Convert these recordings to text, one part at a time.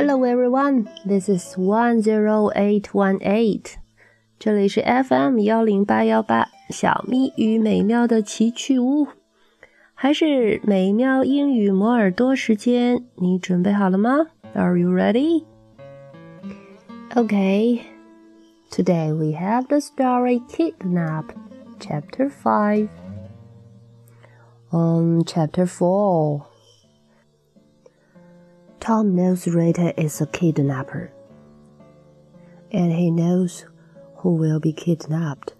Hello everyone, this is one zero eight one eight. 这里是 FM 幺零八幺八，小咪与美妙的奇趣屋，还是美妙英语磨耳朵时间？你准备好了吗？Are you ready? Okay. Today we have the story Kidnap, Chapter 5. On Chapter 4, Tom knows Rita is a kidnapper, and he knows who will be kidnapped.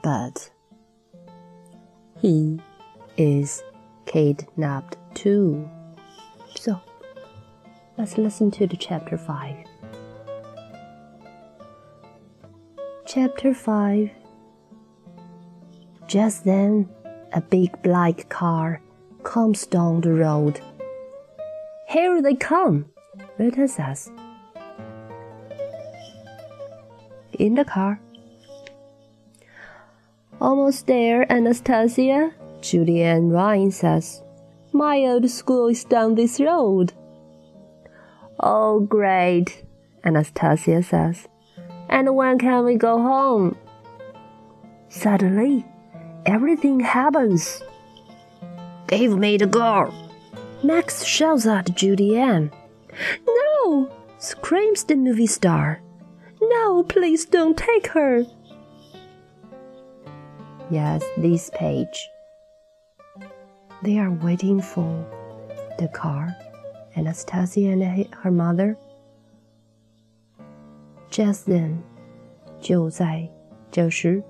But he is kidnapped too. So, let's listen to the chapter 5. Chapter 5 Just then, a big black car comes down the road. Here they come, Rita says. In the car. Almost there, Anastasia, Judy Ann Ryan says. My old school is down this road. Oh, great, Anastasia says. And when can we go home? Suddenly, everything happens. Give me the girl. Max shouts at Judy Ann. No! screams the movie star. No, please don't take her. Yes, this page. They are waiting for the car, Anastasia and her mother. Just then, 就在这时，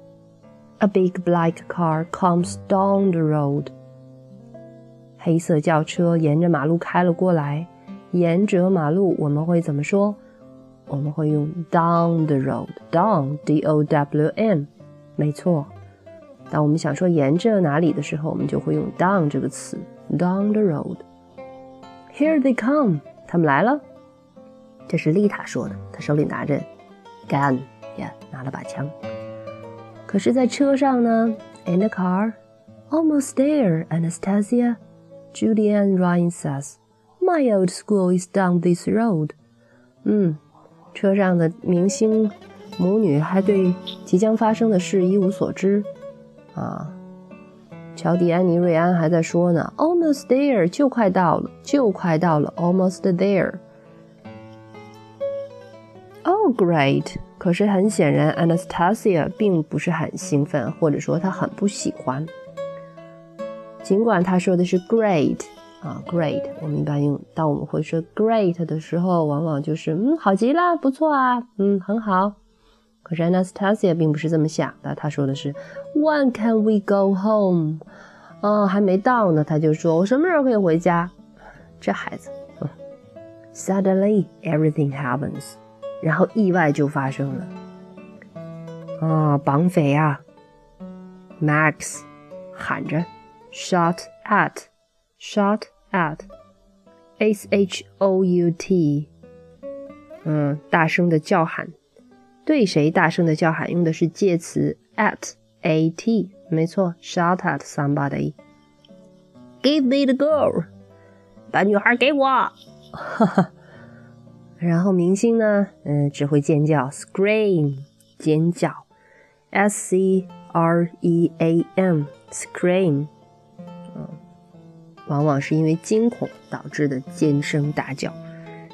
a big black car comes down the road. 黑色轿车沿着马路开了过来。沿着马路，我们会怎么说？我们会用 down the road，down，d o w n，没错。当我们想说沿着哪里的时候，我们就会用 down 这个词，down the road。Here they come，他们来了。这是丽塔说的，她手里拿着 gun，呀，拿了把枪。可是，在车上呢，in the car，almost there，Anastasia。Julian Ryan says, "My old school is down this road." 嗯，车上的明星母女还对即将发生的事一无所知啊。乔迪、安妮、瑞安还在说呢，"Almost there，就快到了，就快到了，almost there." Oh, great！可是很显然，Anastasia 并不是很兴奋，或者说她很不喜欢。尽管他说的是 great 啊，great，我们一般用当我们会说 great 的时候，往往就是嗯，好极了，不错啊，嗯，很好。可是 Anastasia 并不是这么想的，他说的是 When can we go home？哦，还没到呢，他就说我什么时候可以回家？这孩子，嗯。Suddenly everything happens，然后意外就发生了。啊，绑匪啊，Max 喊着。shot at, shot at, s h o u t，嗯，大声的叫喊，对谁大声的叫喊用的是介词 at a t，没错，shout at somebody。Give me the girl，把女孩给我。哈哈，然后明星呢，嗯，只会尖叫，scream，尖叫，s c r e a m，scream。 往往是因为惊恐导致的尖声大叫，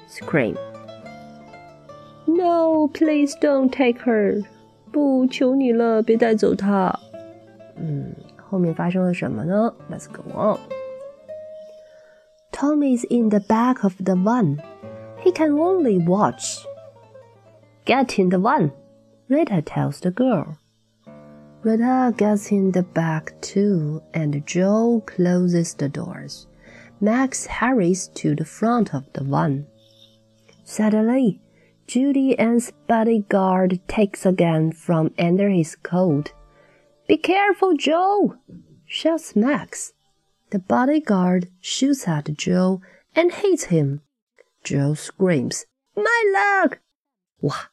scream。No, please don't take her。不，求你了，别带走她。嗯，后面发生了什么呢？Let's go on. Tom is in the back of the van. He can only watch. Get in the van, Rita tells the girl. Rita gets in the back too, and Joe closes the doors. Max hurries to the front of the van. Suddenly, Judy Ann's bodyguard takes a gun from under his coat. Be careful, Joe! shouts Max. The bodyguard shoots at Joe and hits him. Joe screams, My luck! 哇，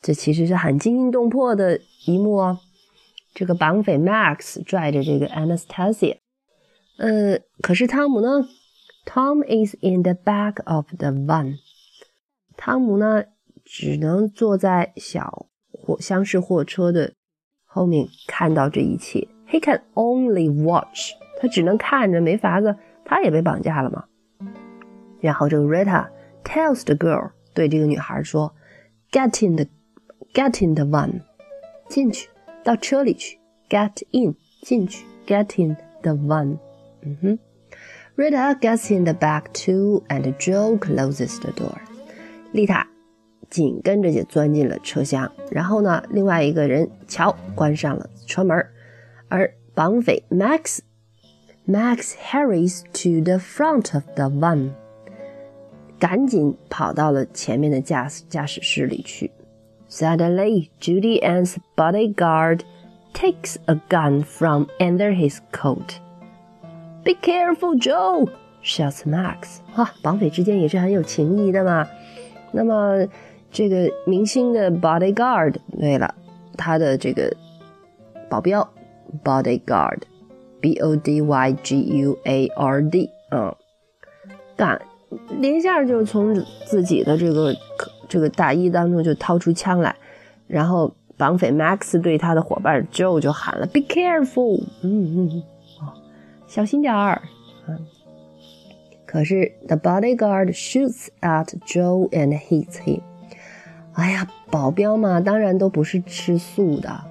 这其实是很惊心动魄的一幕哦。 这个绑匪 Max 拽着这个 Anastasia，呃，可是汤姆呢，Tom is in the back of the van。汤姆呢，只能坐在小货厢式货车的后面看到这一切。He can only watch。他只能看着，没法子，他也被绑架了嘛。然后这个 Rita tells the girl 对这个女孩说：“Get in the get in the van，进去，到车里去。Get in，进去。Get in the van。嗯哼。Rita gets in the back too, and Joe closes the door. 丽塔紧跟着就钻进了车厢，然后呢，另外一个人乔关上了车门，而绑匪 Max Max hurries to the front of the van，赶紧跑到了前面的驾驾驶室里去。 Suddenly, Judy Ann's bodyguard takes a gun from under his coat. Be careful, Joe! shouts Max. 啊，绑匪之间也是很有情谊的嘛。那么这个明星的 bodyguard，对了，他的这个保镖 bodyguard。B O D Y G U A R D，嗯，干，林下就从自己的这个 这个大衣当中就掏出枪来，然后绑匪 Max 对他的伙伴 Joe 就喊了 “Be careful”，嗯嗯，哦，小心点儿，嗯。可是 the bodyguard shoots at Joe and hits him。哎呀，保镖嘛，当然都不是吃素的，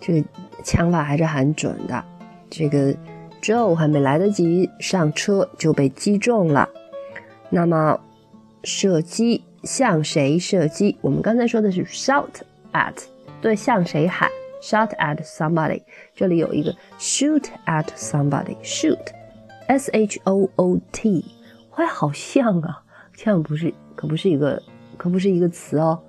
这个枪法还是很准的。这个 Joe 还没来得及上车就被击中了。那么射击向谁射击？我们刚才说的是 shout at，对，向谁喊？shout at somebody。这里有一个 shoot at somebody，shoot，s h o o t，会好像啊，像不是，可不是一个，可不是一个词哦。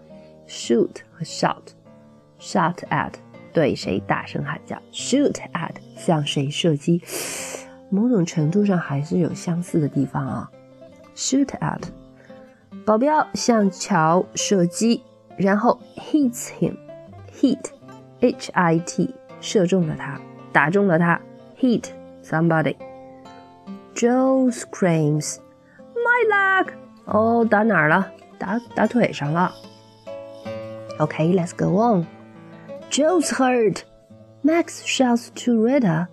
shoot 和 shout，shout at。对谁大声喊叫，shoot at 向谁射击，某种程度上还是有相似的地方啊。shoot at 保镖向乔射击，然后 hits him，hit h i t 射中了他，打中了他，hit somebody。Joe screams，my leg！哦，打哪儿了？打打腿上了。OK，let's go on。Joe's hurt. Max shouts to Rita,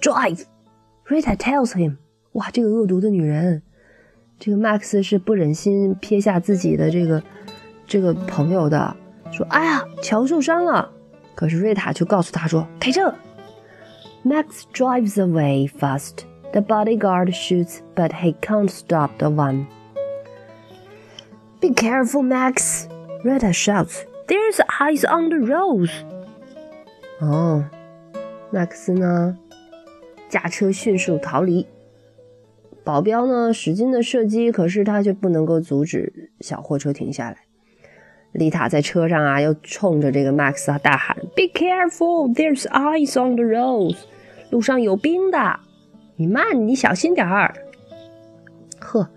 "Drive!" Rita tells him, 哇，这个恶毒的女人，这个 Max 是不忍心撇下自己的这个这个朋友的，说，哎呀，乔受伤了。可是瑞塔就告诉他说，开车。Max drives away fast. The bodyguard shoots, but he can't stop the one. Be careful, Max! Rita shouts. There's ice on the road. 哦，，Max 呢，驾车迅速逃离。保镖呢，使劲的射击，可是他却不能够阻止小货车停下来。丽塔在车上啊，又冲着这个麦克斯大喊：“Be careful! There's ice on the road. 路上有冰的，你慢，你小心点儿。”呵，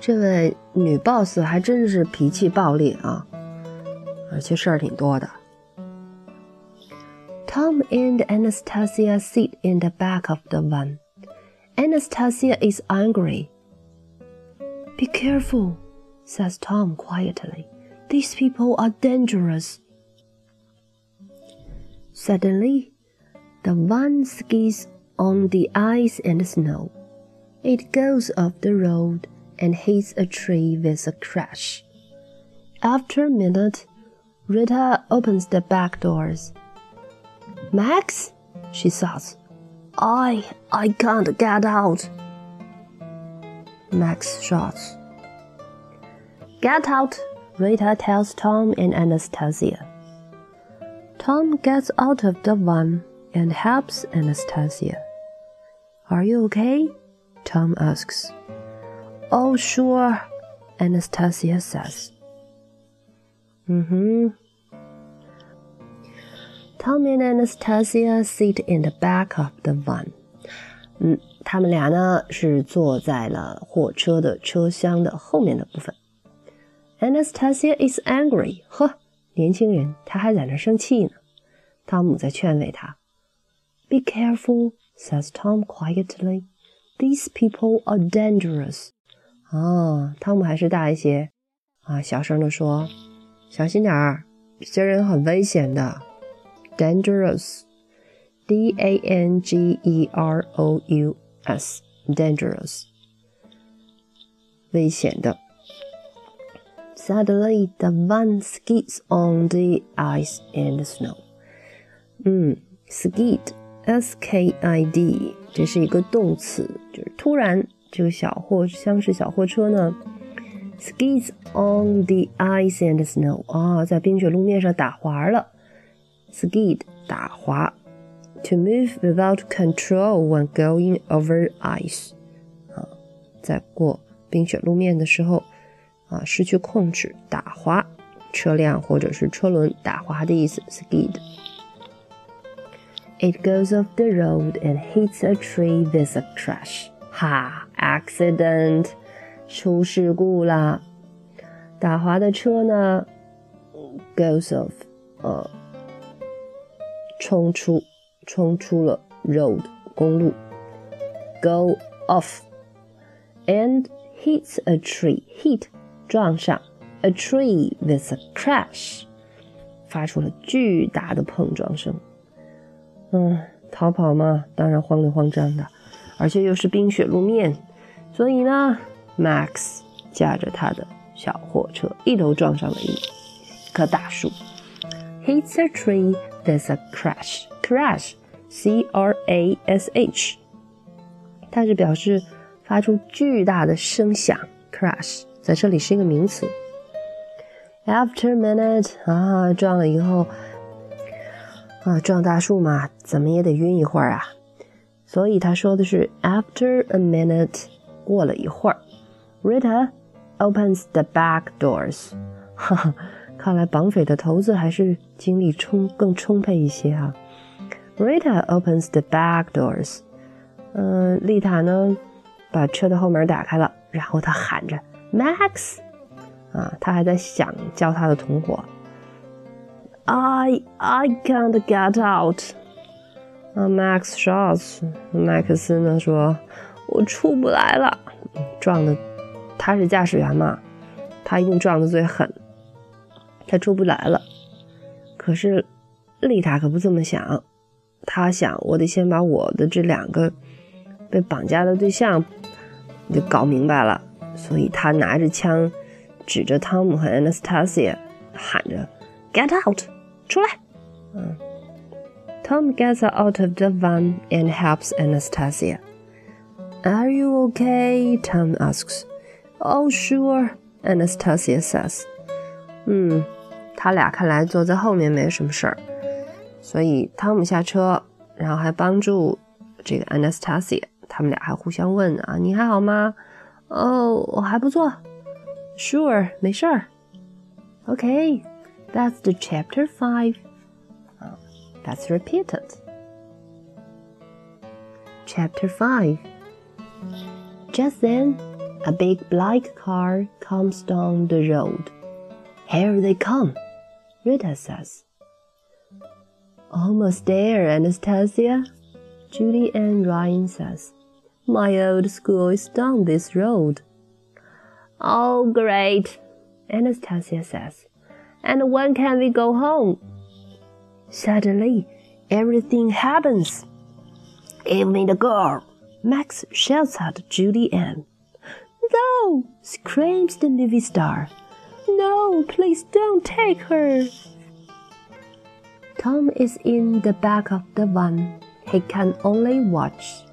这位女 boss 还真是脾气暴烈啊，而且事儿挺多的。Tom and Anastasia sit in the back of the van. Anastasia is angry. Be careful, says Tom quietly. These people are dangerous. Suddenly, the van skids on the ice and snow. It goes off the road and hits a tree with a crash. After a minute, Rita opens the back doors. Max, she says, I I can't get out. Max shouts. Get out, Rita tells Tom and Anastasia. Tom gets out of the van and helps Anastasia. Are you okay? Tom asks. Oh, sure, Anastasia says. Mm hmm. Tom and Anastasia sit in the back of the van。嗯，他们俩呢是坐在了货车的车厢的后面的部分。Anastasia is angry。呵，年轻人，他还在那生气呢。汤姆在劝慰他。Be careful, says Tom quietly. These people are dangerous. 啊，汤姆还是大一些啊，小声的说：“小心点儿，这些人很危险的。” Dangerous，D A N G E R O U S，dangerous，危险的。Suddenly, the van skids on the ice and snow. 嗯，skid，s k i d，这是一个动词，就是突然这个小货厢式小货车呢，skids on the ice and snow 啊，在冰雪路面上打滑了。 skid 打滑，to move without control when going over ice 啊，在过冰雪路面的时候。啊，失去控制，打滑，车辆或者是车轮打滑的意思，skid。It goes off the road and hits a tree with a crash。哈，accident，出事故啦！打滑的车呢，goes off，呃， 冲出，冲出了 road 公路，go off，and hits a tree，hit。撞上 a tree with a crash，发出了巨大的碰撞声。嗯，逃跑嘛，当然慌里慌张的，而且又是冰雪路面，所以呢，Max 驾着他的小货车一头撞上了一棵大树，hits a tree with a crash，crash，c r a s h，它是表示发出巨大的声响，crash。在这里是一个名词。After a minute 啊，撞了以后啊，撞大树嘛，怎么也得晕一会儿啊。所以他说的是 after a minute，过了一会儿。Rita opens the back doors。 看来绑匪的头子还是精力充更充沛一些啊。Rita opens the back doors。嗯，丽塔呢，把车的后门打开了，然后她喊着。Max，啊，他还在想叫他的同伙。I I can't get out。啊，Max shouts。麦克斯呢说：“我出不来了。”撞的，他是驾驶员嘛，他一定撞的最狠。他出不来了。可是丽塔可不这么想，她想我得先把我的这两个被绑架的对象给搞明白了。所以她拿着枪，指着汤姆和 Anastasia 喊着：“Get out，出来！”嗯，Tom gets out of the van and helps Anastasia. Are you okay? Tom asks. Oh, sure, Anastasia says. 嗯，他俩看来坐在后面没什么事儿，所以汤姆下车，然后还帮助这个 Anastasia。他们俩还互相问啊：“你还好吗？”哦，我还不错。Sure，没事儿。Okay，that's the chapter five. Let's repeat it. Chapter 5 Just then, a big black car comes down the road. Here they come, Rita says. Almost there, Anastasia, Judy Ann Ryan says. My old school is down this road. Oh, great, Anastasia says. And when can we go home? Suddenly, everything happens. Even the girl, Max shouts at Judy Ann. No, screams the movie star. No, please don't take her. Tom is in the back of the van. He can only watch.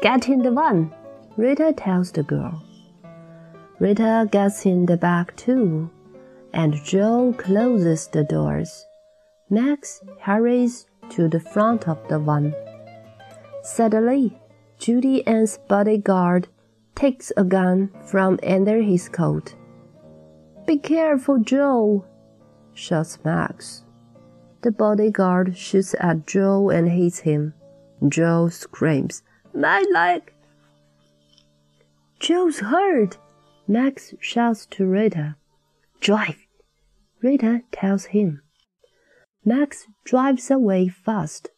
Get in the van, Rita tells the girl. Rita gets in the back too, and Joe closes the doors. Max hurries to the front of the van. Suddenly, Judy Ann's bodyguard takes a gun from under his coat. Be careful, Joe, shouts Max. The bodyguard shoots at Joe and hits him. Joe screams. My leg! Joe's hurt! Max shouts to Rita. Drive! Rita tells him. Max drives away fast.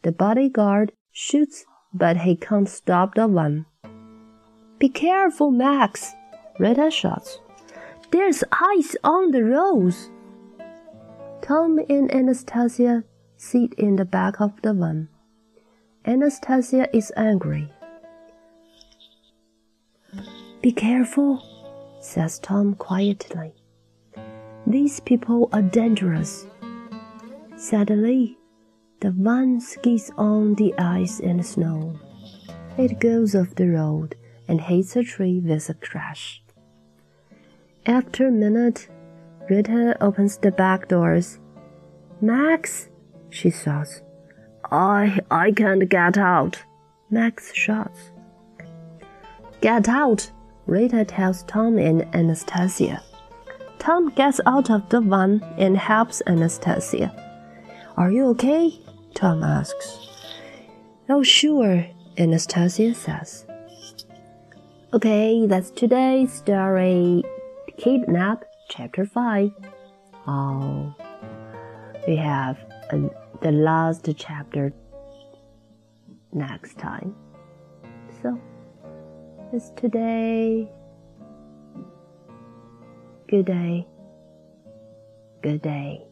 The bodyguard shoots but he can't stop the van. Be careful, Max, Rita shouts. There's ice on the roads. Tom and Anastasia sit in the back of the van. Anastasia is angry. Be careful, says Tom quietly. These people are dangerous. Suddenly, the van skids on the ice and snow. It goes off the road and hits a tree with a crash. After a minute, Rita opens the back doors. Max, she shouts. I I can't get out. Max shouts. Get out, Rita tells Tom and Anastasia. Tom gets out of the van and helps Anastasia. Are you okay? Tom asks. Oh, sure, Anastasia says. Okay, that's today's story. Kidnap, Chapter 5. Oh, we have a, the last chapter next time. So, it's today. Good day. Good day.